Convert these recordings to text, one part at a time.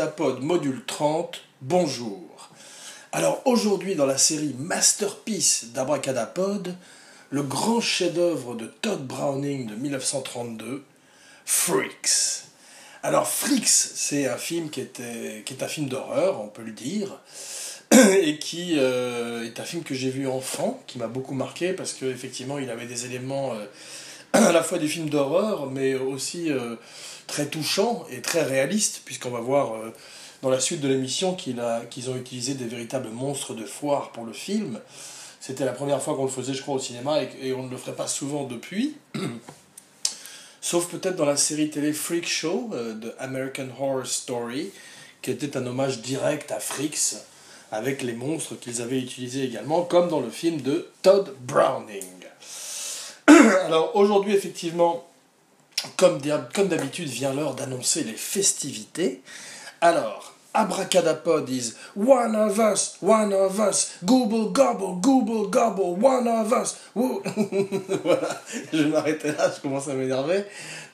Abracadapod module 30, bonjour. Alors aujourd'hui dans la série Masterpiece d'Abracadapod, le grand chef-d'œuvre de Todd Browning de 1932, Freaks. Alors Freaks, c'est un film qui, est un film d'horreur, on peut le dire, et qui euh, est un film que j'ai vu enfant, qui m'a beaucoup marqué parce qu'effectivement il avait des éléments euh, à la fois du film d'horreur, mais aussi euh, très touchants et très réalistes, puisqu'on va voir dans la suite de l'émission qu'ils ont utilisé des véritables monstres de foire pour le film. C'était la première fois qu'on le faisait, je crois, au cinéma, et, on ne le ferait pas souvent depuis. Sauf peut-être dans la série télé Freak Show de American Horror Story, qui était un hommage direct à Freaks, avec les monstres qu'ils avaient utilisés également, comme dans le film de Todd Browning. Alors aujourd'hui, effectivement, comme d'habitude, vient l'heure d'annoncer les festivités. Alors, Abracadapod is one of us, one of us, google gobble, google gobble, one of us. voilà, je m'arrêtais là, je commence à m'énerver.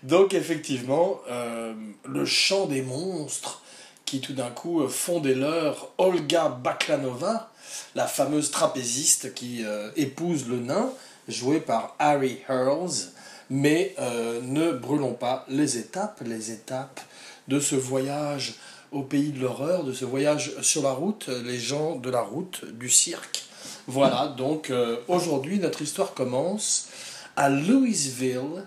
Donc effectivement, euh, le chant des monstres qui tout d'un coup euh, font des leurs Olga Baklanova, la fameuse trapéziste qui euh, épouse le nain, jouée par Harry Hurls. Mais euh, ne brûlons pas les étapes, les étapes de ce voyage au pays de l'horreur, de ce voyage sur la route, les gens de la route, du cirque. Voilà, donc aujourd'hui notre histoire commence à Louisville,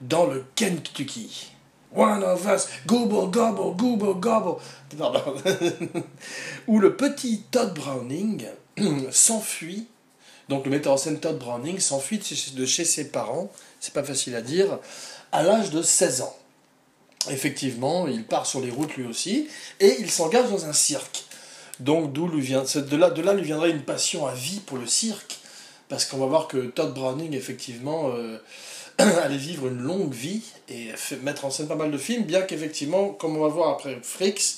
dans le Kentucky. One of us, gobble, gobble, gobble, gobble. Où le petit Todd Browning s'enfuit. Donc le metteur en scène Todd Browning s'enfuit de chez ses parents, c'est pas facile à dire, à l'âge de 16 ans. Effectivement, il part sur les routes lui aussi, et il s'engage dans un cirque. Donc d'où lui vient, de là, lui viendrait une passion à vie pour le cirque, parce qu'on va voir que Todd Browning, effectivement, euh, aller vivre une longue vie et mettre en scène pas mal de films, bien qu'effectivement, comme on va voir après Freaks,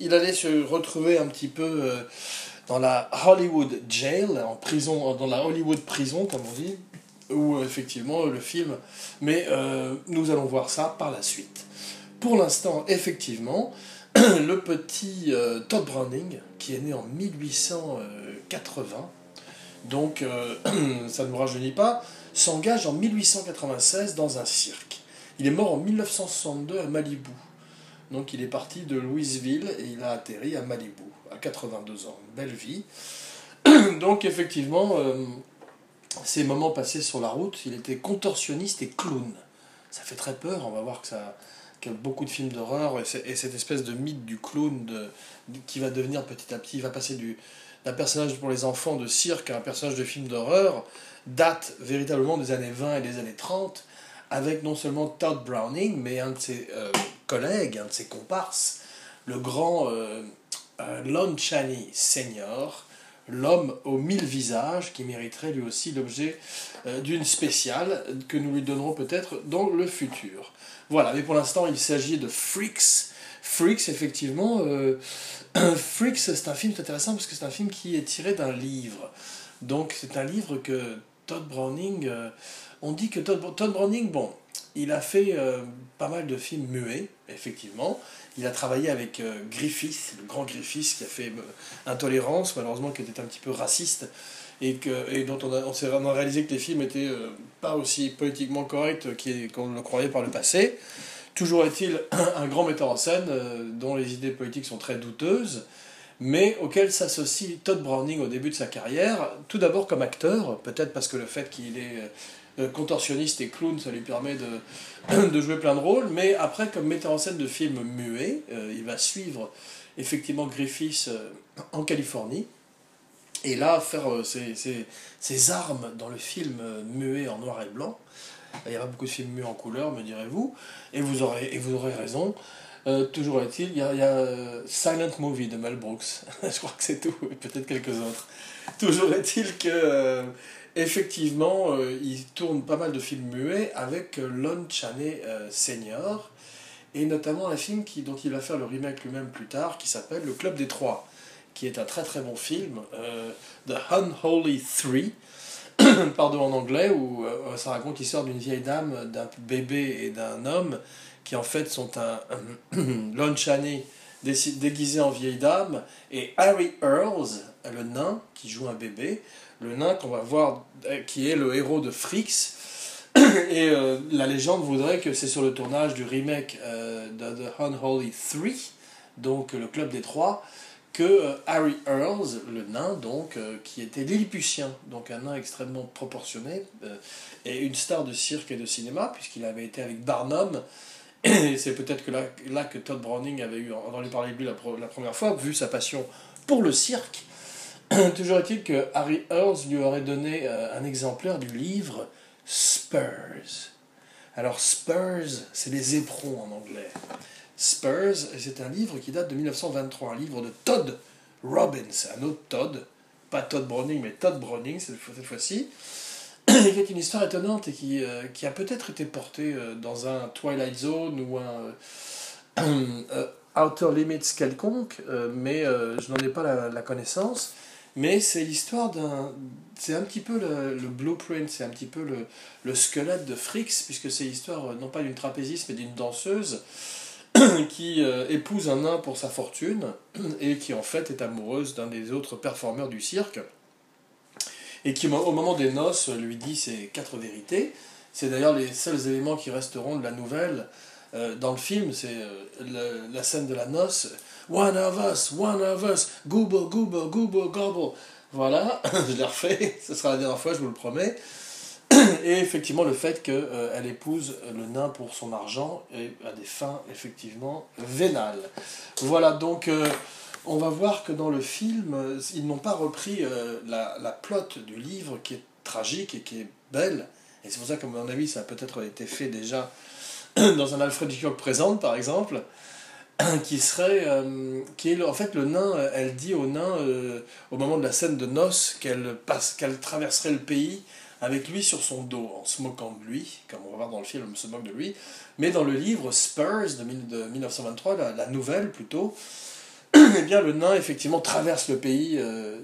il allait se retrouver un petit peu euh, dans la Hollywood jail, en prison, dans la Hollywood prison, comme on dit, où euh, effectivement le film. Mais euh, nous allons voir ça par la suite. Pour l'instant, effectivement, le petit Todd Browning, qui est né en 1880, donc ça ne me rajeunit pas, s'engage en 1896 dans un cirque. Il est mort en 1962 à Malibu. Donc il est parti de Louisville et il a atterri à Malibu à 82 ans. belle vie. Donc effectivement, euh, ces moments passés sur la route, il était contorsionniste et clown. Ça fait très peur, on va voir que ça qu'il y a beaucoup de films d'horreur et, cette espèce de mythe du clown de, qui va devenir petit à petit, il va passer du, d'un personnage pour les enfants de cirque à un personnage de film d'horreur date véritablement des années 20 et des années 30, avec non seulement Todd Browning, mais un de ses euh, collègues, un de ses comparses, le grand euh, euh, Lon Chaney Senior, l'homme aux mille visages, qui mériterait lui aussi l'objet d'une spéciale que nous lui donnerons peut-être dans le futur. Voilà, mais pour l'instant il s'agit de Freaks. Freaks, effectivement, Freaks c'est un film intéressant parce que c'est un film qui est tiré d'un livre. Donc c'est un livre que Todd Browning, euh, on dit que Todd, Browning, bon, il a fait euh, pas mal de films muets, effectivement. Il a travaillé avec euh, Griffith, le grand Griffith qui a fait Intolérance, malheureusement qui était un petit peu raciste, et, que, et dont on a, on, s'est vraiment réalisé que les films étaient pas aussi politiquement corrects qu'on le croyait par le passé. Toujours est-il un grand metteur en scène dont les idées politiques sont très douteuses mais auquel s'associe Todd Browning au début de sa carrière, tout d'abord comme acteur, peut-être parce que le fait qu'il est euh, contorsionniste et clown, ça lui permet de, jouer plein de rôles, mais après comme metteur en scène de films muets, euh, il va suivre effectivement Griffiths euh, en Californie, et là faire ses, armes dans le film muet en noir et blanc. Il y a pas beaucoup de films muets en couleur, me direz-vous, et vous aurez raison. Euh, toujours est-il, il y a, euh, Silent Movie de Mel Brooks. Je crois que c'est tout, peut-être quelques autres. Toujours est-il que, euh, effectivement, il tourne pas mal de films muets avec Lon Chaney Senior, et notamment un film qui, dont il va faire le remake lui-même plus tard, qui s'appelle Le Club des Trois, qui est un très très bon film, The Unholy Three, pardon en anglais, où ça raconte l'histoire d'une vieille dame, d'un bébé et d'un homme qui en fait sont un, Lon Chaney déguisé en vieille dame, et Harry Earls, le nain qui joue un bébé, le nain qu'on va voir, qui est le héros de Fricks. Et la légende voudrait que c'est sur le tournage du remake de The Unholy 3, donc le club des trois, que euh, Harry Earls, le nain, donc, euh, qui était lilliputien, donc un nain extrêmement proportionné, euh, et une star de cirque et de cinéma, puisqu'il avait été avec Barnum, et c'est peut-être que là, là, que Todd Browning avait eu entendu parler de lui la, première fois, vu sa passion pour le cirque. Toujours est-il que Harry Earls lui aurait donné un exemplaire du livre Spurs. Alors Spurs, c'est les éperons en anglais. Spurs, c'est un livre qui date de 1923, un livre de Todd Robbins, un autre Todd, pas Todd Browning, mais Todd Browning cette fois-ci, qui est une histoire étonnante et qui, euh, qui a peut-être été portée euh, dans un Twilight Zone ou un euh, Outer Limits quelconque, mais je n'en ai pas la, connaissance. Mais c'est l'histoire d'un. C'est un petit peu le, blueprint, c'est un petit peu le, le, squelette de Fricks, puisque c'est l'histoire non pas d'une trapéziste, mais d'une danseuse qui épouse un nain pour sa fortune et qui en fait est amoureuse d'un des autres performeurs du cirque et qui au moment des noces lui dit ses quatre vérités. C'est d'ailleurs les seuls éléments qui resteront de la nouvelle euh, dans le film, c'est euh, la, scène de la noce. One of us, one of us, google, google, google, gobble. Voilà, je l'ai refait, ce sera la dernière fois, je vous le promets. et effectivement le fait qu'elle euh, épouse le nain pour son argent et à des fins effectivement vénales. Voilà, donc on va voir que dans le film, euh, ils n'ont pas repris la, la plotte du livre qui est tragique et qui est belle. Et c'est pour ça qu'à mon avis, ça a peut-être été fait déjà dans un Alfred Hitchcock présente, par exemple, qui serait... qui est, en fait, le nain, elle dit au nain, au moment de la scène de noces, qu'elle qu'elle traverserait le pays avec lui sur son dos, en se moquant de lui, comme on va voir dans le film, elle se moque de lui. Mais dans le livre Spurs de, 1923, la, nouvelle plutôt, eh bien, le nain, effectivement, traverse le pays euh,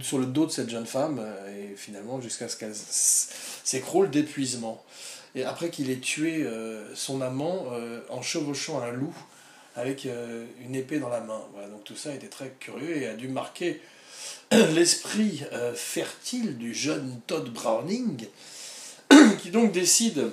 sur le dos de cette jeune femme, euh, et finalement, jusqu'à ce qu'elle s'écroule d'épuisement. Et après qu'il ait tué euh, son amant en chevauchant un loup avec une épée dans la main. Voilà, donc tout ça était très curieux et a dû marquer l'esprit fertile du jeune Todd Browning, qui donc décide,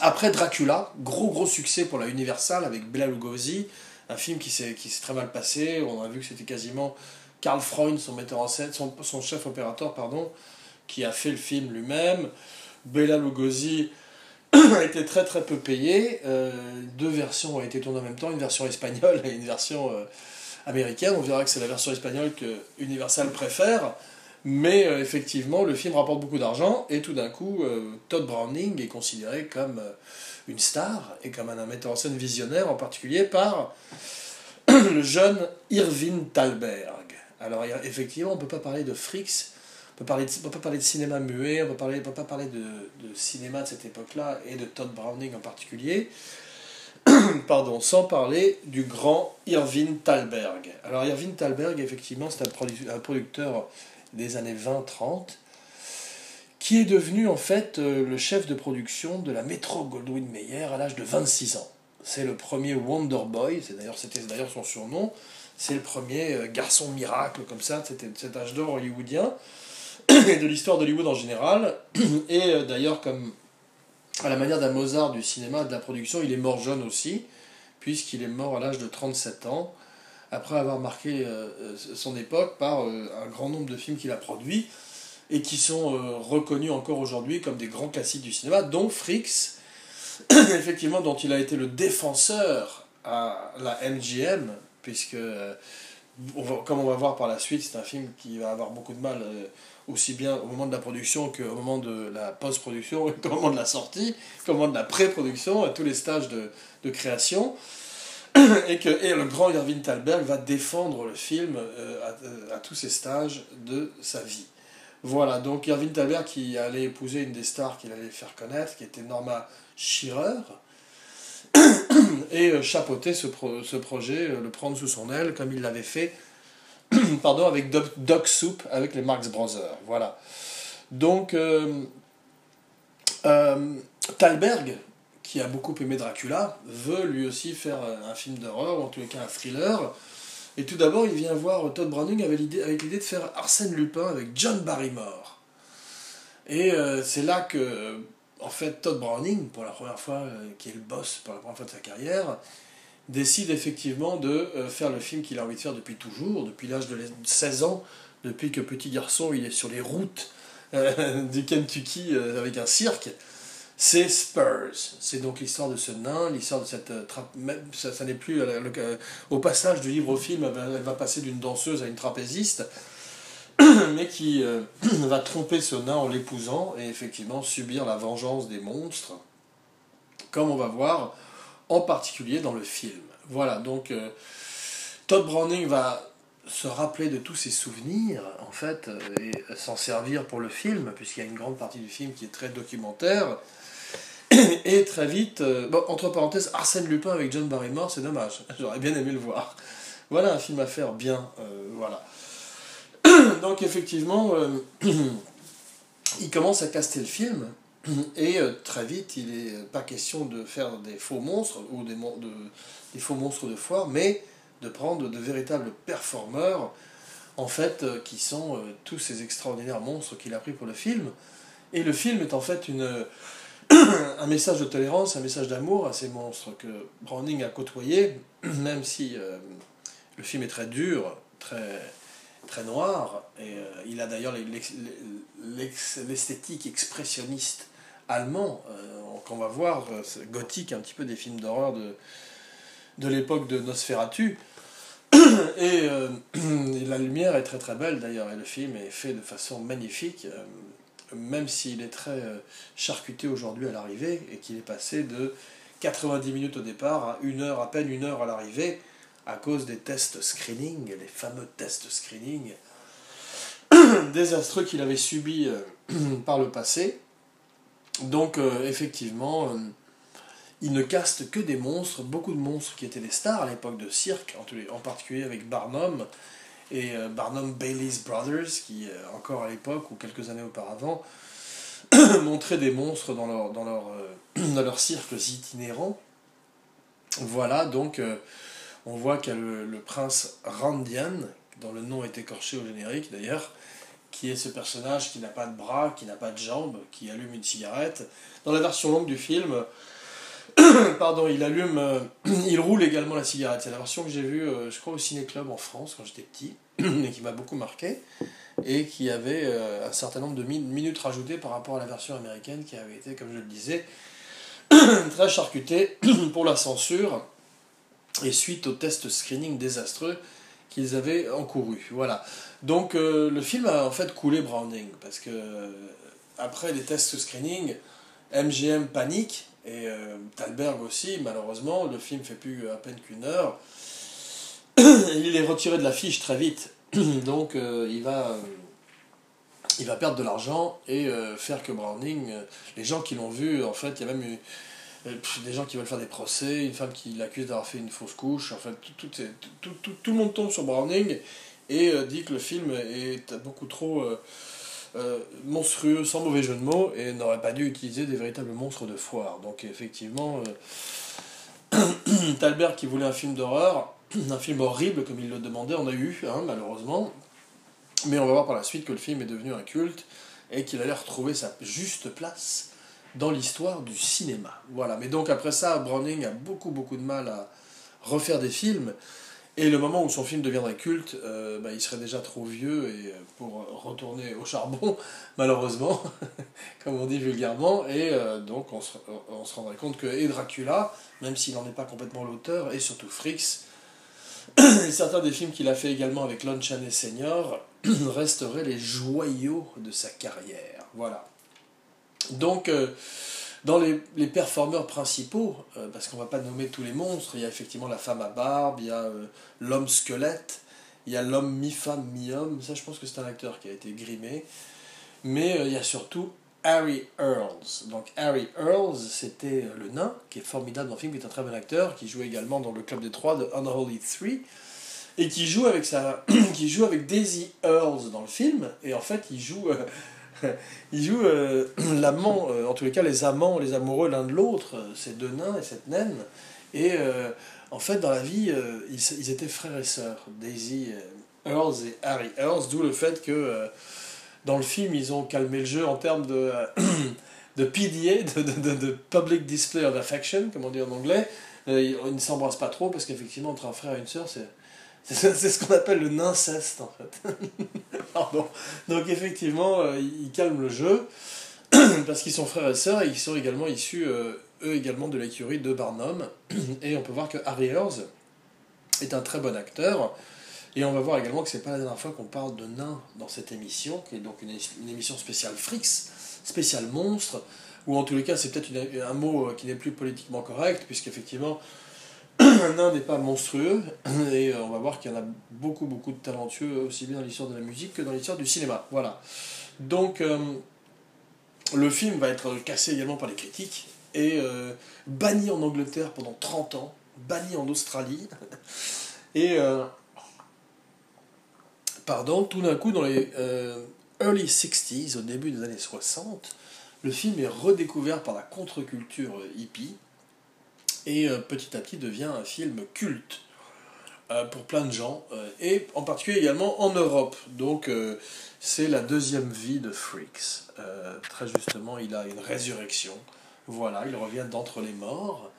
après Dracula, gros gros succès pour la Universal avec Bela Lugosi, un film qui s'est très mal passé, on a vu que c'était quasiment Karl Freund, son metteur en scène, son, chef opérateur, pardon, qui a fait le film lui-même. Bela Lugosi a été très très peu payé. Euh, deux versions ont été tournées en même temps, une version espagnole et une version euh, américaine. On verra que c'est la version espagnole que Universal préfère. Mais euh, effectivement, le film rapporte beaucoup d'argent et tout d'un coup, Todd Browning est considéré comme une star et comme un, metteur en scène visionnaire, en particulier par le jeune Irving Thalberg. Alors effectivement, on ne peut pas parler de Fricks, on ne peut pas parler de cinéma muet, on ne peut pas parler de, cinéma de cette époque-là et de Todd Browning en particulier pardon, sans parler du grand Irving Thalberg. Alors Irving Thalberg, effectivement, c'est un, producteur des années 20-30 qui est devenu en fait euh, le chef de production de la Metro Goldwyn Mayer à l'âge de 26 ans. C'est le premier Wonder Boy, c'était d'ailleurs son surnom, c'est le premier euh, garçon miracle comme ça, c'était cet âge d'or hollywoodien, et de l'histoire d'Hollywood en général. Et euh, d'ailleurs, comme à la manière d'un Mozart du cinéma, de la production, il est mort jeune aussi, puisqu'il est mort à l'âge de 37 ans, après avoir marqué son époque par un grand nombre de films qu'il a produits, et qui sont reconnus encore aujourd'hui comme des grands classiques du cinéma, dont Fricks, effectivement, dont il a été le défenseur à la MGM, puisque, comme on va voir par la suite, c'est un film qui va avoir beaucoup de mal aussi bien au moment de la production qu'au moment de la post-production, qu'au moment de la sortie, qu'au moment de la pré-production, à tous les stages de, de création. Et que et le grand Irving Thalberg va défendre le film euh, à, à, tous ces stages de sa vie. Voilà, donc Irving Thalberg qui allait épouser une des stars qu'il allait faire connaître, qui était Norma Shearer, et euh, chapeauter ce, ce projet, euh, le prendre sous son aile, comme il l'avait fait avec Doc, Soup, avec les Marx Brothers. Voilà. Donc, euh, Thalberg, qui a beaucoup aimé Dracula, veut lui aussi faire un film d'horreur, ou en les cas un thriller. Et tout d'abord, il vient voir Todd Browning avec l'idée, de faire Arsène Lupin avec John Barrymore. Et euh, c'est là que, en fait, Todd Browning, pour la première fois, euh, qui est le boss pour la première fois de sa carrière, décide effectivement de euh, faire le film qu'il a envie de faire depuis toujours, depuis l'âge de 16 ans, depuis que petit garçon, il est sur les routes du Kentucky avec un cirque c'est Spurs. C'est donc l'histoire de ce nain, l'histoire de cette euh, trappe. Ça, n'est plus. Euh, euh, au passage du livre au film, elle va passer d'une danseuse à une trapéziste, mais qui va tromper ce nain en l'épousant et effectivement subir la vengeance des monstres, comme on va voir en particulier dans le film. Voilà, donc Todd Browning va se rappeler de tous ses souvenirs, en fait, et s'en servir pour le film, puisqu'il y a une grande partie du film qui est très documentaire. Et très vite, euh, bon, entre parenthèses, Arsène Lupin avec John Barrymore, c'est dommage. J'aurais bien aimé le voir. Voilà un film à faire bien. Euh, voilà. Donc effectivement, euh, il commence à caster le film. Et très vite, il n'est pas question de faire des faux monstres ou des, de, des faux monstres de foire, mais de prendre de véritables performeurs, en fait, qui sont tous ces extraordinaires monstres qu'il a pris pour le film. Et le film est en fait une, un message de tolérance, un message d'amour à ces monstres que Browning a côtoyés, même si euh, le film est très dur, très, très noir, et euh, il a d'ailleurs l'esthétique expressionniste allemand, euh, qu'on va voir, gothique, un petit peu des films d'horreur de, de l'époque de Nosferatu. Et, et, la lumière est très très belle d'ailleurs, et le film est fait de façon magnifique même s'il est très euh, charcuté aujourd'hui à l'arrivée, et qu'il est passé de 90 minutes au départ à une heure, à peine une heure à l'arrivée, à cause des tests screening, les fameux tests screening désastreux qu'il avait subis euh, par le passé. Donc euh, effectivement, il ne caste que des monstres, beaucoup de monstres qui étaient des stars à l'époque de cirque, en particulier avec Barnum, et euh, Barnum Bailey's Brothers, qui, euh, encore à l'époque, ou quelques années auparavant, montraient des monstres dans leur, dans leur, euh, itinérants. Voilà, donc on voit qu'il y a le, prince Randian, dont le nom est écorché au générique d'ailleurs, qui est ce personnage qui n'a pas de bras, qui n'a pas de jambes, qui allume une cigarette. Dans la version longue du film, pardon, il allume, euh, il roule également la cigarette. C'est la version que j'ai vue, euh, je crois, au Ciné-Club en France quand j'étais petit, et qui m'a beaucoup marqué, et qui avait euh, un certain nombre de minutes rajoutées par rapport à la version américaine qui avait été, comme je le disais, très charcutée pour la censure, et suite au test screening désastreux qu'ils avaient encouru. Voilà. Donc le film a en fait coulé Browning, parce que après les tests screening, MGM panique, et euh, Thalberg aussi, malheureusement, le film fait plus à peine qu'une heure. il est retiré de l'affiche très vite. Donc euh, il, va, euh, il va perdre de l'argent et faire que Browning, les gens qui l'ont vu, en fait, il y a même eu des gens qui veulent faire des procès, une femme qui l'accuse d'avoir fait une fausse couche, en fait, tout, tout, le monde tombe sur Browning et dit que le film est beaucoup trop euh, monstrueux, sans mauvais jeu de mots, et n'aurait pas dû utiliser des véritables monstres de foire. Donc effectivement, euh, Talbert qui voulait un film d'horreur, un film horrible comme il le demandait, on a eu, hein, malheureusement. Mais on va voir par la suite que le film est devenu un culte et qu'il allait retrouver sa juste place dans l'histoire du cinéma. Voilà. Mais donc après ça, Browning a beaucoup beaucoup de mal à refaire des films. Et le moment où son film deviendrait culte, euh, bah, il serait déjà trop vieux et, euh, pour retourner au charbon, malheureusement, comme on dit vulgairement. Et euh, donc on se, rendrait compte que Dracula, même s'il n'en est pas complètement l'auteur, et surtout Fricks, et certains des films qu'il a fait également avec Lon Chaney Senior, resteraient les joyaux de sa carrière. Voilà. Donc dans les, les performeurs principaux, euh, parce qu'on va pas nommer tous les monstres, il y a effectivement la femme à barbe, il y a euh, l'homme squelette, il y a l'homme mi-femme, mi-homme, ça je pense que c'est un acteur qui a été grimé, mais euh, il y a surtout Harry Earls. Donc Harry Earls, c'était le nain, qui est formidable dans le film, qui est un très bon acteur, qui joue également dans le Club des Trois de Unholy Three, et qui joue avec, sa... qui joue avec Daisy Earls dans le film, et en fait il joue il joue l'amant, en tous les cas les amants, les amoureux l'un de l'autre, ces deux nains et cette naine. Et en fait, dans la vie, ils, étaient frères et sœurs, Daisy Earls et Harry Earls, d'où le fait que dans le film, ils ont calmé le jeu en termes de, de PDA, de, de, de, Public Display of Affection, comme on dit en anglais. Euh, ils ne s'embrassent pas trop parce qu'effectivement, entre un frère et une sœur, c'est. C'est ce qu'on appelle le ninceste en fait. Pardon. Donc effectivement, euh, ils calment le jeu parce qu'ils sont frères et sœurs et ils sont également issus, euh, eux également, de l'écurie de Barnum. Et on peut voir que Harry Earls est un très bon acteur. Et on va voir également que c'est pas la dernière fois qu'on parle de nains dans cette émission, qui est donc une, une émission spéciale Frix, spéciale monstre, ou en tous les cas c'est peut-être un mot qui n'est plus politiquement correct, puisqu'effectivement un n'est pas monstrueux, et euh, on va voir qu'il y en a beaucoup beaucoup de talentueux, aussi bien dans l'histoire de la musique que dans l'histoire du cinéma. Voilà. Donc euh, le film va être cassé également par les critiques, et euh, banni en Angleterre pendant 30 ans, banni en Australie, et pardon, tout d'un coup, dans les early 60s, au début des années 60, le film est redécouvert par la contre-culture hippie et euh, petit à petit devient un film culte euh, pour plein de gens, et en particulier également en Europe. Donc c'est la deuxième vie de Freaks. très justement, il a une résurrection. Voilà, il revient d'entre les morts.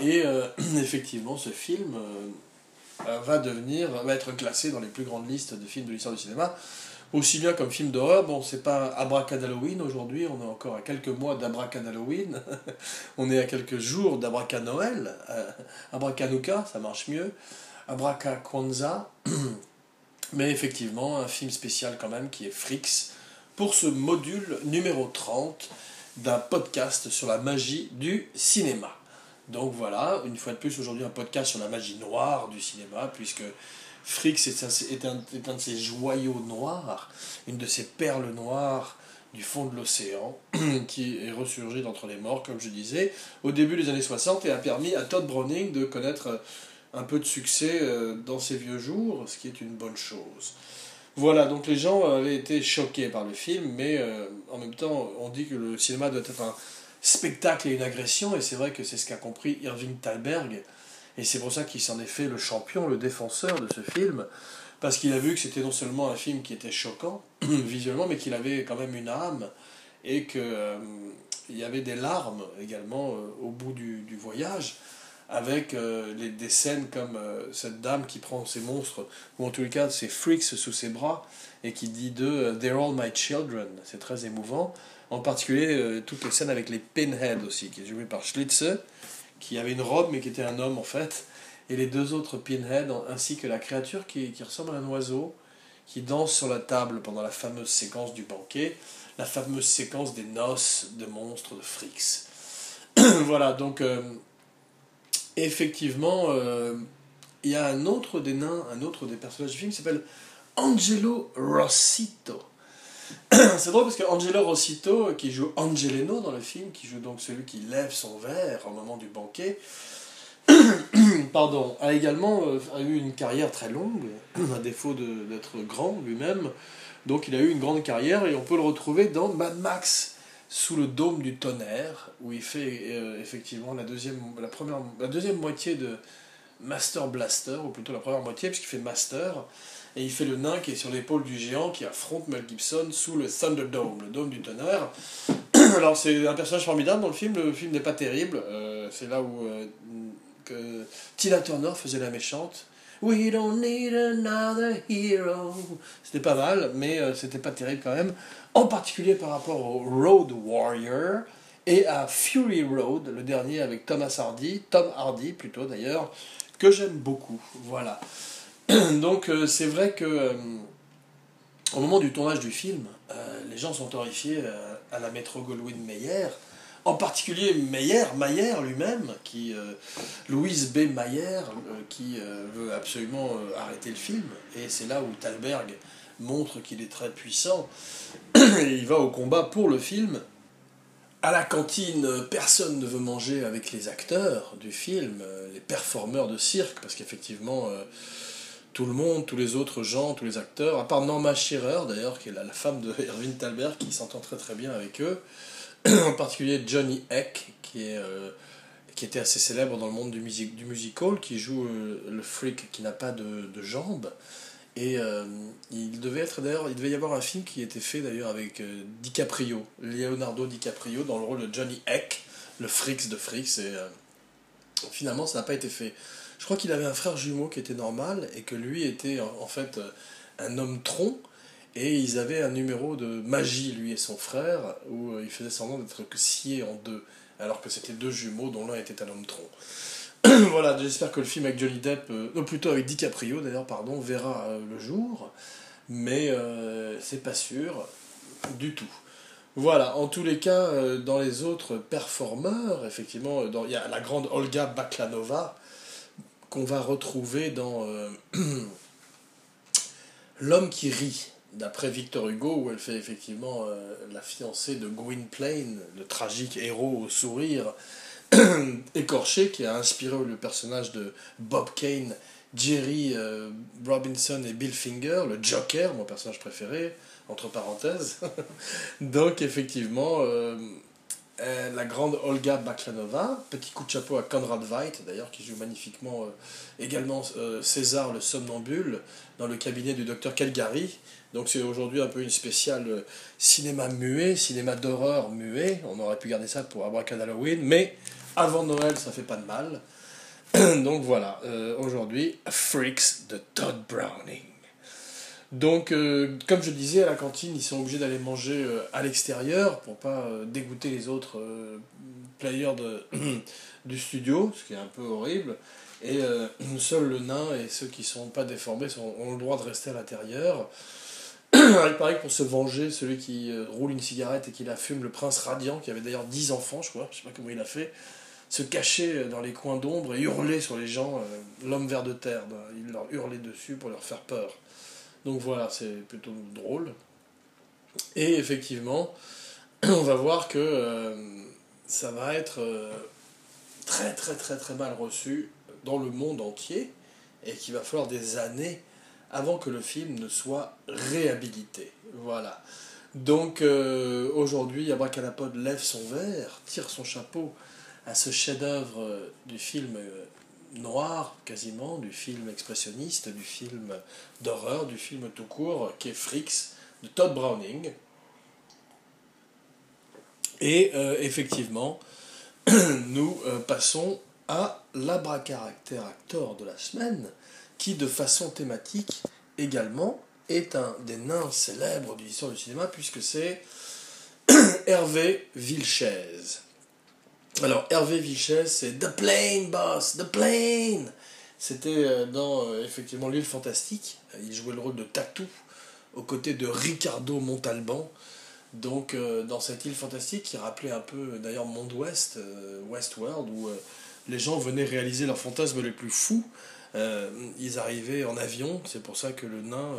Et effectivement, ce film euh, va devenir, va être classé dans les plus grandes listes de films de l'histoire du cinéma, aussi bien comme film d'horreur. Bon, c'est pas Abracadalloween aujourd'hui, on est encore à quelques mois d'Abracadalloween, on est à quelques jours d'Abracanoël, euh, Abracanouka, ça marche mieux, Abracakwanza, mais effectivement, un film spécial quand même qui est Frix pour ce module numéro 30 d'un podcast sur la magie du cinéma. Donc voilà, une fois de plus, aujourd'hui un podcast sur la magie noire du cinéma, puisque Frix est un, de ces joyaux noirs, une de ces perles noires du fond de l'océan, qui est ressurgi d'entre les morts, comme je disais, au début des années 60 et a permis à Todd Browning de connaître un peu de succès euh, dans ses vieux jours, ce qui est une bonne chose. Voilà, donc les gens avaient été choqués par le film, mais euh, en même temps, on dit que le cinéma doit être un spectacle et une agression, et c'est vrai que c'est ce qu'a compris Irving Thalberg, et c'est pour ça qu'il s'en est fait le champion, le défenseur de ce film, parce qu'il a vu que c'était non seulement un film qui était choquant visuellement, mais qu'il avait quand même une âme, et qu'il euh, y avait des larmes également euh, au bout du, voyage, avec euh, des scènes comme cette dame qui prend ses monstres, ou en les cas ses freaks sous ses bras, et qui dit de They're all my children. C'est très émouvant. En particulier, euh, toutes les scènes avec les Pinhead aussi, qui est joué par Schlitze, qui avait une robe mais qui était un homme en fait. Et les deux autres Pinhead, ainsi que la créature qui, qui ressemble à un oiseau, qui danse sur la table pendant la fameuse séquence du banquet, la fameuse séquence des noces de monstres de Frix. voilà, donc euh, effectivement, euh, il y a un autre des nains, un autre des personnages du film qui s'appelle Angelo Rossito. c'est drôle parce que Angelo Rossito, qui joue Angeleno dans le film, qui joue donc celui qui lève son verre au moment du banquet, pardon, a également euh, eu une carrière très longue, à défaut d'être grand lui-même. Donc il a eu une grande carrière et on peut le retrouver dans Mad Max sous le dôme du tonnerre, où il fait euh, effectivement la deuxième, la, première, la deuxième moitié de Master Blaster, ou plutôt la première moitié, puisqu'il fait Master et il fait le nain qui est sur l'épaule du géant qui affronte Mel Gibson sous le Thunderdome, le dôme du tonnerre. Alors c'est un personnage formidable dans le film, le film n'est pas terrible, euh, c'est là où euh, que Tina Turner faisait la méchante. We don't need another hero. C'était pas mal, mais euh, c'était pas terrible quand même. En particulier par rapport au Road Warrior et à Fury Road, le dernier avec Thomas Hardy, Tom Hardy plutôt d'ailleurs, que j'aime beaucoup. Voilà. Donc euh, c'est vrai que euh, au moment du tournage du film, euh, les gens sont horrifiés à la maître Goldwyn Mayer, en particulier Mayer, Mayer lui-même, qui Louise B. Mayer, qui veut absolument arrêter le film, et c'est là où Thalberg montre qu'il est très puissant. et il va au combat pour le film. À la cantine, personne ne veut manger avec les acteurs du film, les performeurs de cirque, parce qu'effectivement tout le monde, tous les autres gens, tous les acteurs, à part Norma Shearer d'ailleurs, qui est la, femme de Irving Thalberg, qui s'entend très très bien avec eux, en particulier Johnny Eck, qui, est, euh, qui était assez célèbre dans le monde du, music, du musical, qui joue euh, le freak qui n'a pas de, de, jambes. Et euh, il devait être d'ailleurs, il devait y avoir un film qui était fait d'ailleurs avec DiCaprio, Leonardo DiCaprio, dans le rôle de Johnny Eck, le freak de Freaks, et finalement ça n'a pas été fait. Je crois qu'il avait un frère jumeau qui était normal et que lui était en fait euh, un homme tronc. Et ils avaient un numéro de magie, lui et son frère, où euh, il faisait semblant d'être scié en deux, alors que c'était deux jumeaux dont l'un était un homme tronc. voilà, j'espère que le film avec Johnny Depp, euh, plutôt avec DiCaprio d'ailleurs, pardon, verra le jour, mais c'est pas sûr du tout. Voilà, en tous les cas, dans les autres performeurs, effectivement, il y a la grande Olga Baklanova, qu'on va retrouver dans euh, L'homme qui rit, d'après Victor Hugo, où elle fait effectivement euh, la fiancée de Gwynplaine, le tragique héros au sourire écorché, qui a inspiré le personnage de Bob Kane, Jerry euh, Robinson et Bill Finger, le Joker, mon personnage préféré, entre parenthèses. Donc effectivement, euh, la grande Olga Baklanova, petit coup de chapeau à Conrad Veidt, d'ailleurs, qui joue magnifiquement euh, également euh, César le somnambule dans le cabinet du docteur Calgary. Donc c'est aujourd'hui un peu une spéciale cinéma muet, cinéma d'horreur muet. On aurait pu garder ça pour Abracad Halloween, mais avant Noël, ça fait pas de mal. Donc voilà, aujourd'hui, Freaks de Todd Browning. Donc, euh, comme je disais, à la cantine, ils sont obligés d'aller manger euh, à l'extérieur pour pas euh, dégoûter les autres players du studio, ce qui est un peu horrible. Et seul le nain et ceux qui sont pas déformés ont le droit de rester à l'intérieur. Il paraît que pour se venger, celui qui roule une cigarette et qui la fume, le prince radiant, qui avait d'ailleurs 10 enfants, je crois, je sais pas comment il a fait, se cacher dans les coins d'ombre et hurler sur les gens, l'homme vert de terre. Il leur hurlait dessus pour leur faire peur. Donc voilà, c'est plutôt drôle. Et effectivement, on va voir que euh, ça va être euh, très très très très mal reçu dans le monde entier et qu'il va falloir des années avant que le film ne soit réhabilité. Voilà. Donc euh, aujourd'hui, Abracadapod lève son verre, tire son chapeau à ce chef-d'œuvre du film noir quasiment, du film expressionniste, du film d'horreur, du film tout court, qui est Freaks, de Todd Browning. Et euh, effectivement, nous euh, passons à l'abracaractère acteur de la semaine, qui de façon thématique également est un des nains célèbres de l'histoire du cinéma, puisque c'est Hervé Vilches. Alors, Hervé Vichet, c'est The Plane, boss, The Plane C'était euh, dans, euh, effectivement, L'île fantastique. Il jouait le rôle de Tatou, aux côtés de Ricardo Montalban. Donc, euh, dans cette île fantastique, qui rappelait un peu, d'ailleurs, Monde Ouest, Westworld, où les gens venaient réaliser leurs fantasmes les plus fous. ils arrivaient en avion, c'est pour ça que le nain,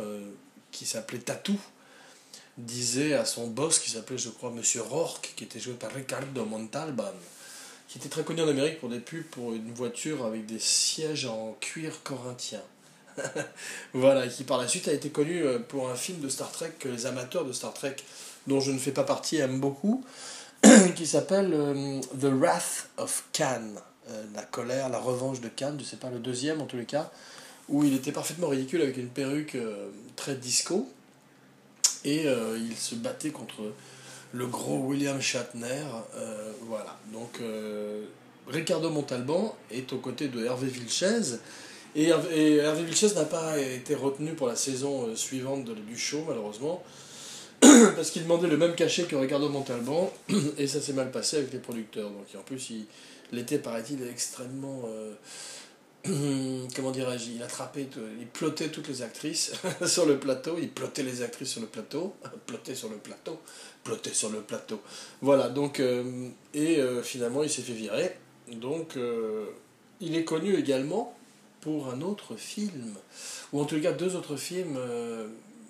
qui s'appelait Tatou, disait à son boss, qui s'appelait, je crois, Monsieur Rourke, qui était joué par Ricardo Montalban, qui était très connu en Amérique pour des pubs pour une voiture avec des sièges en cuir corinthien. voilà, qui par la suite a été connu euh, pour un film de Star Trek que les amateurs de Star Trek, dont je ne fais pas partie, aiment beaucoup, qui s'appelle euh, The Wrath of Khan, euh, la colère, la revanche de Khan, je sais pas, le deuxième en tous les cas, où il était parfaitement ridicule avec une perruque très disco, et il se battait contre le gros William Shatner. Euh, voilà. Donc, euh, Ricardo Montalban est aux côtés de Hervé Vilches. Et Hervé, Vilches n'a pas été retenu pour la saison euh, suivante du show, malheureusement. Parce qu'il demandait le même cachet que Ricardo Montalban. Et ça s'est mal passé avec les producteurs. Donc, en plus, l'été, paraît-il, extrêmement. comment dirais-je, il attrapait, il plotait toutes les actrices sur le plateau, il plotait les actrices sur le plateau, plotait sur le plateau, plotait sur le plateau. Voilà, donc, euh, et euh, finalement il s'est fait virer. Donc, euh, il est connu également pour un autre film, ou en tout cas deux autres films,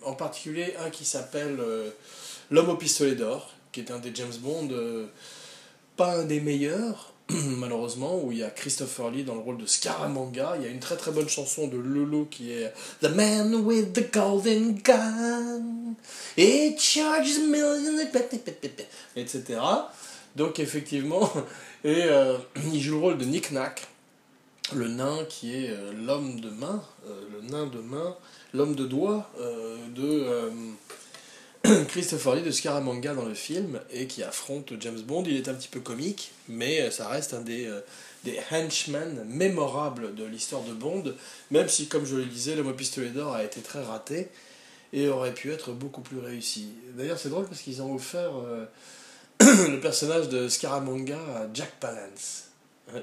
en particulier un qui s'appelle L'homme au pistolet d'or, qui est un des James Bond, pas un des meilleurs, malheureusement, où il y a Christopher Lee dans le rôle de Scaramanga. Il y a une très très bonne chanson de Lolo qui est The Man with the Golden Gun. It charges millions, etc. Donc effectivement, et euh, il joue le rôle de Nick Nack, le nain qui est euh, l'homme de main, euh, le nain de main, l'homme de doigt de Christopher Lee de Scaramanga dans le film et qui affronte James Bond. Il est un petit peu comique, mais ça reste un des, des henchmen mémorables de l'histoire de Bond, même si, comme je le disais, le mot pistolet d'or a été très raté et aurait pu être beaucoup plus réussi. D'ailleurs, c'est drôle parce qu'ils ont offert le personnage de Scaramanga à Jack Palance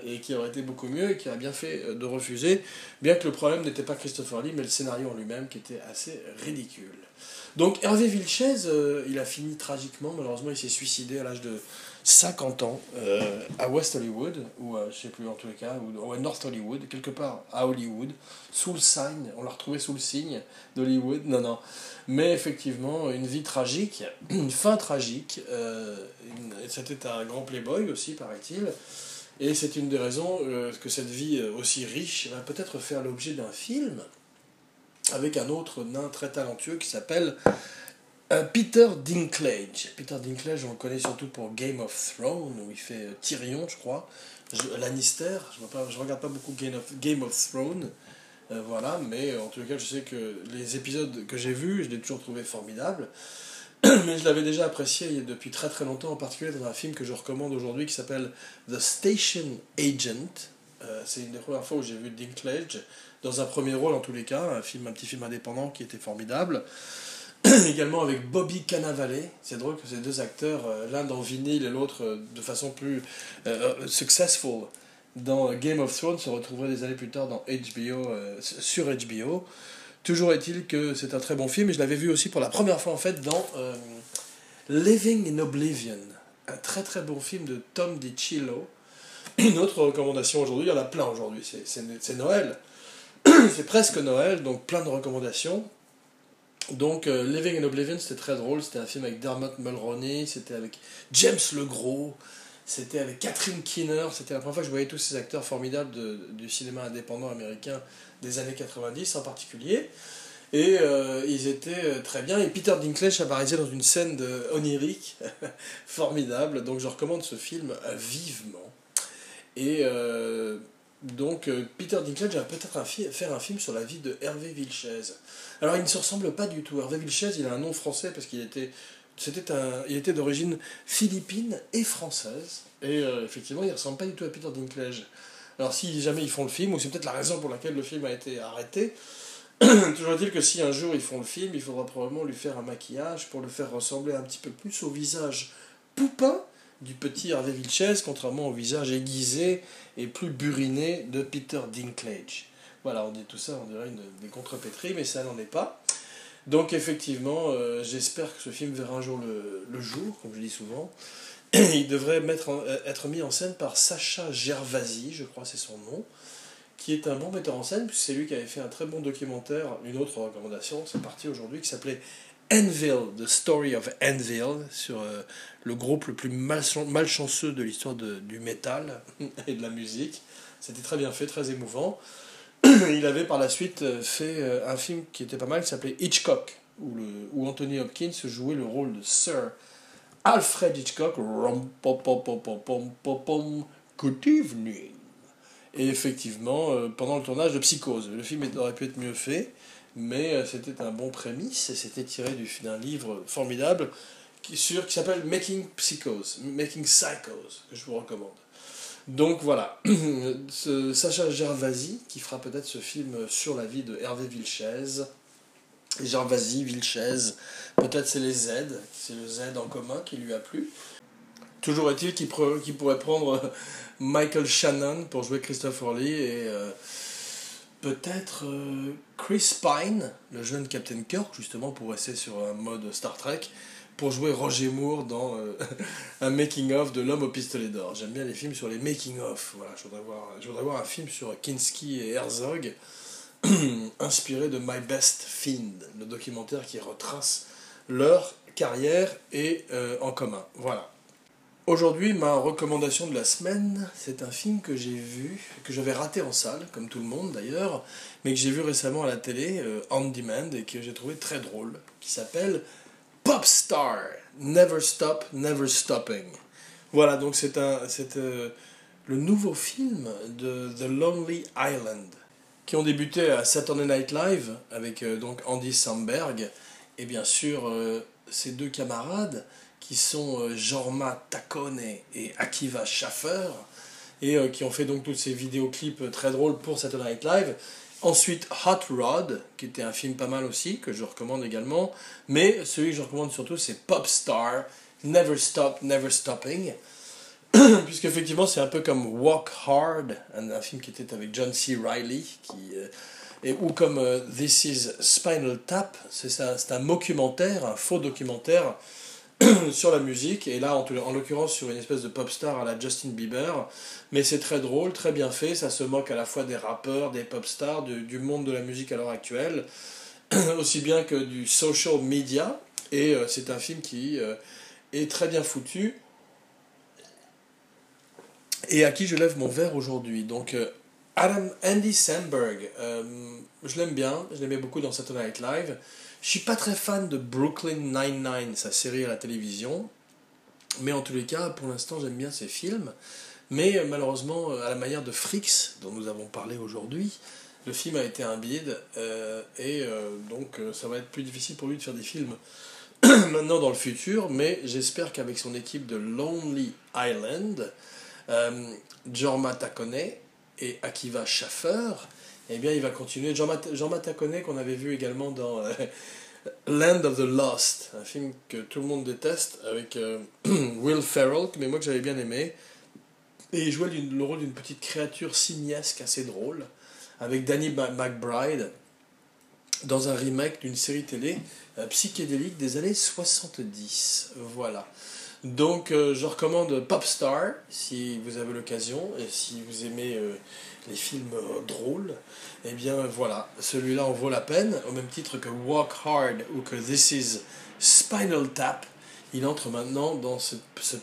et qui aurait été beaucoup mieux et qui a bien fait euh, de refuser, bien que le problème n'était pas Christopher Lee, mais le scénario en lui-même qui était assez ridicule. Donc Hervé Vilches, euh, il a fini tragiquement, malheureusement il s'est suicidé à l'âge de 50 ans euh, à West Hollywood, ou je sais plus en tous les cas, ou, à North Hollywood, quelque part à Hollywood, sous le signe, on l'a retrouvé sous le signe d'Hollywood, non, non. Mais effectivement, une vie tragique, une fin tragique, euh, c'était un grand playboy aussi, paraît-il, et c'est une des raisons euh, que cette vie aussi riche va peut-être faire l'objet d'un film avec un autre nain très talentueux qui s'appelle euh, Peter Dinklage. Peter Dinklage, on le connaît surtout pour Game of Thrones, où il fait euh, Tyrion, je crois. Lannister, je ne regarde pas beaucoup Game of, Thrones. Euh, voilà, mais en tout cas, je sais que les épisodes que j'ai vus, je l'ai toujours trouvé formidable. Mais je l'avais déjà apprécié depuis très très longtemps, en particulier dans un film que je recommande aujourd'hui qui s'appelle The Station Agent. c'est une des premières fois où j'ai vu Dinklage, dans un premier rôle en tous les cas, un, film, un petit film indépendant qui était formidable. également avec Bobby Cannavale. C'est drôle que ces deux acteurs, euh, l'un dans vinyle et l'autre euh, de façon plus euh, successful dans Game of Thrones, se retrouveraient des années plus tard dans HBO, sur HBO. Toujours est-il que c'est un très bon film et je l'avais vu aussi pour la première fois en fait dans Living in Oblivion, un très très bon film de Tom DiCillo. Une autre recommandation aujourd'hui, il y en a plein aujourd'hui, c'est Noël. c'est presque Noël, donc plein de recommandations. Donc, euh, Living in Oblivion, c'était très drôle. C'était un film avec Dermot Mulroney, c'était avec James Legros, c'était avec Catherine Keener. C'était la première fois que je voyais tous ces acteurs formidables du cinéma indépendant américain des années 90 en particulier. Et euh, ils étaient euh, très bien. Et Peter Dinklage apparaissait dans une scène onirique formidable. Donc, je recommande ce film vivement. Et donc euh, Peter Dinklage va peut-être faire un film sur la vie de Hervé Vilches. Alors il ne se ressemble pas du tout. Hervé Vilches, il a un nom français parce qu'il était, c'était un, il était d'origine philippine et française. Et euh, effectivement, il ne ressemble pas du tout à Peter Dinklage. Alors si jamais ils font le film, ou c'est peut-être la raison pour laquelle le film a été arrêté, toujours est-il que si un jour ils font le film, il faudra probablement lui faire un maquillage pour le faire ressembler un petit peu plus au visage poupin du petit Hervé Vilches, contrairement au visage aiguisé et plus buriné de Peter Dinklage. Voilà, on dit tout ça, on dirait une, des contrepétries, mais ça n'en est pas. Donc effectivement, euh, j'espère que ce film verra un jour le, jour, comme je dis souvent. Il devrait euh, être mis en scène par Sacha Gervasi, je crois c'est son nom, qui est un bon metteur en scène, puisque c'est lui qui avait fait un très bon documentaire, une autre recommandation, c'est parti aujourd'hui, qui s'appelait Enville, The Story of Enville, sur euh, le groupe le plus malchanceux de l'histoire du métal et de la musique. C'était très bien fait, très émouvant. Il avait par la suite euh, fait euh, un film qui était pas mal, qui s'appelait Hitchcock, où, le, où Anthony Hopkins jouait le rôle de Sir Alfred Hitchcock. Good evening. Et effectivement, pendant le tournage de Psychose, le film aurait pu être mieux fait mais euh, c'était un bon prémisse et c'était tiré d'un livre formidable qui, qui s'appelle Making Psychos, Making Psychos, que je vous recommande. Donc voilà, Sacha Gervasi qui fera peut-être ce film sur la vie de Hervé Vilches. Gervasi, Vilches, peut-être c'est les Z, c'est le Z en commun qui lui a plu. Toujours est-il qu'il pourrait prendre Michael Shannon pour jouer Christopher Lee et euh, peut-être euh, Chris Pine, le jeune Captain Kirk, justement pour rester sur un mode Star Trek, pour jouer Roger Moore dans euh, un making-of de L'homme au pistolet d'or. J'aime bien les films sur les making-of. Voilà, je voudrais, voir, je voir un film sur Kinski et Herzog, inspiré de My Best Fiend, le documentaire qui retrace leur carrière et euh, en commun. Voilà. Aujourd'hui, ma recommandation de la semaine, c'est un film que j'ai vu, que j'avais raté en salle, comme tout le monde d'ailleurs, mais que j'ai vu récemment à la télé, euh, on demand, et que j'ai trouvé très drôle, qui s'appelle Popstar, Never Stop, Never Stopping. Voilà, donc c'est euh, le nouveau film de The Lonely Island, qui ont débuté à Saturday Night Live avec euh, donc Andy Samberg et bien sûr ses deux camarades qui sont euh, Jorma Takone et Akiva Schaffer, et euh, qui ont fait donc tous ces vidéoclips euh, très drôles pour Saturday Night Live. Ensuite, Hot Rod, qui était un film pas mal aussi, que je recommande également. Mais celui que je recommande surtout, c'est Pop Star, Never Stop, Never Stopping. Puisque effectivement, c'est un peu comme Walk Hard, un, film qui était avec John C. Reilly, qui, et, ou comme This is Spinal Tap, c'est un, un documentaire, un faux documentaire sur la musique, et là en, en l'occurrence sur une espèce de pop star à la Justin Bieber, mais c'est très drôle, très bien fait, ça se moque à la fois des rappeurs, des pop stars, du monde de la musique à l'heure actuelle, aussi bien que du social media, et euh, c'est un film qui euh, est très bien foutu, et à qui je lève mon verre aujourd'hui. Donc euh, Adam Andy Sandberg, je l'aime bien, je l'aimais beaucoup dans Saturday Night Live. Je suis pas très fan de Brooklyn Nine-Nine, sa série à la télévision. Mais en tous les cas, pour l'instant, j'aime bien ses films. Mais euh, malheureusement, euh, à la manière de Fricks, dont nous avons parlé aujourd'hui, le film a été un bide. Euh, et donc, ça va être plus difficile pour lui de faire des films maintenant dans le futur. Mais j'espère qu'avec son équipe de Lonely Island, Jorma Takone et Akiva Schaffer, eh bien, il va continuer. Jean, Matacone, qu'on avait vu également dans euh, Land of the Lost, un film que tout le monde déteste, avec euh, Will Ferrell, mais moi que j'avais bien aimé. Et il jouait le rôle d'une petite créature simiesque assez drôle, avec Danny McBride, dans un remake d'une série télé euh, psychédélique des années 70. Voilà. Donc, je recommande Popstar, si vous avez l'occasion, et si vous aimez les films euh, drôles, eh bien voilà, celui-là en vaut la peine, au même titre que Walk Hard ou que This is Spinal Tap. Il entre maintenant dans ce,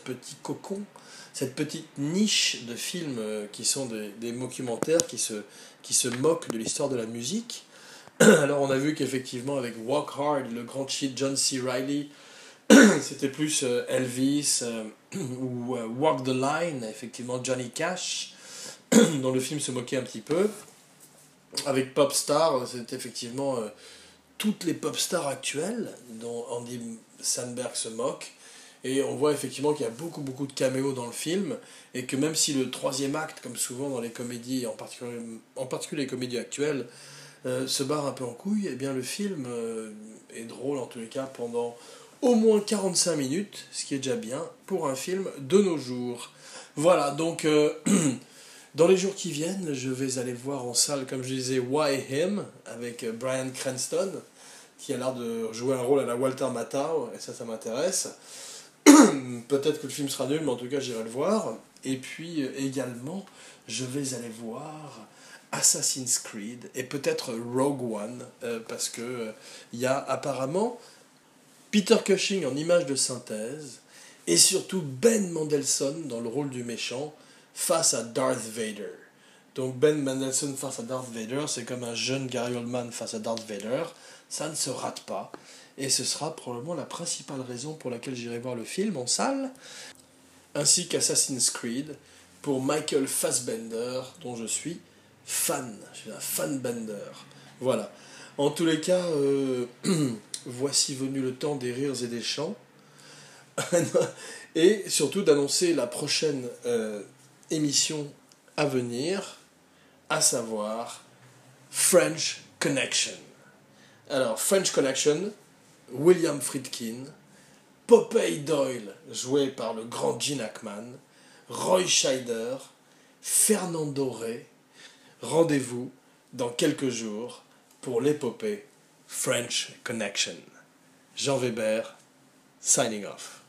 petit cocon, cette petite niche de films euh, qui sont des, des qui se, qui se moquent de l'histoire de la musique. Alors on a vu qu'effectivement avec Walk Hard, le grand cheat John C. Reilly, c'était plus euh, Elvis ou Walk the Line, effectivement Johnny Cash. dont le film se moquait un petit peu. Avec Popstar, c'est effectivement euh, toutes les pop stars actuelles dont Andy Sandberg se moque. Et on voit effectivement qu'il y a beaucoup beaucoup de caméos dans le film, et que même si le troisième acte, comme souvent dans les comédies, en particulier, en particulier les comédies actuelles, euh, se barre un peu en couille, eh bien le film euh, est drôle en tous les cas pendant au moins 45 minutes, ce qui est déjà bien pour un film de nos jours. Voilà, donc Dans les jours qui viennent, je vais aller voir en salle, comme je disais, Why Him avec Brian Cranston, qui a l'air de jouer un rôle à la Walter Matthau, et ça, ça m'intéresse. Peut-être que le film sera nul, mais en tout cas, j'irai le voir. Et puis euh, également, je vais aller voir Assassin's Creed et peut-être Rogue One, euh, parce que il euh, y a apparemment Peter Cushing en image de synthèse, et surtout Ben Mendelsohn dans le rôle du méchant face à Darth Vader. Donc Ben Mendelsohn face à Darth Vader, c'est comme un jeune Gary Oldman face à Darth Vader. Ça ne se rate pas. Et ce sera probablement la principale raison pour laquelle j'irai voir le film en salle, ainsi qu'Assassin's Creed, pour Michael Fassbender, dont je suis fan. Je suis un fan Bender. Voilà. En tous les cas, euh, voici venu le temps des rires et des chants. et surtout d'annoncer la prochaine euh, émission à venir, à savoir French Connection. Alors, French Connection, William Friedkin, Popeye Doyle, joué par le grand Gene Hackman, Roy Scheider, Fernando Rey. Rendez-vous dans quelques jours pour l'épopée French Connection. Jean Weber, signing off.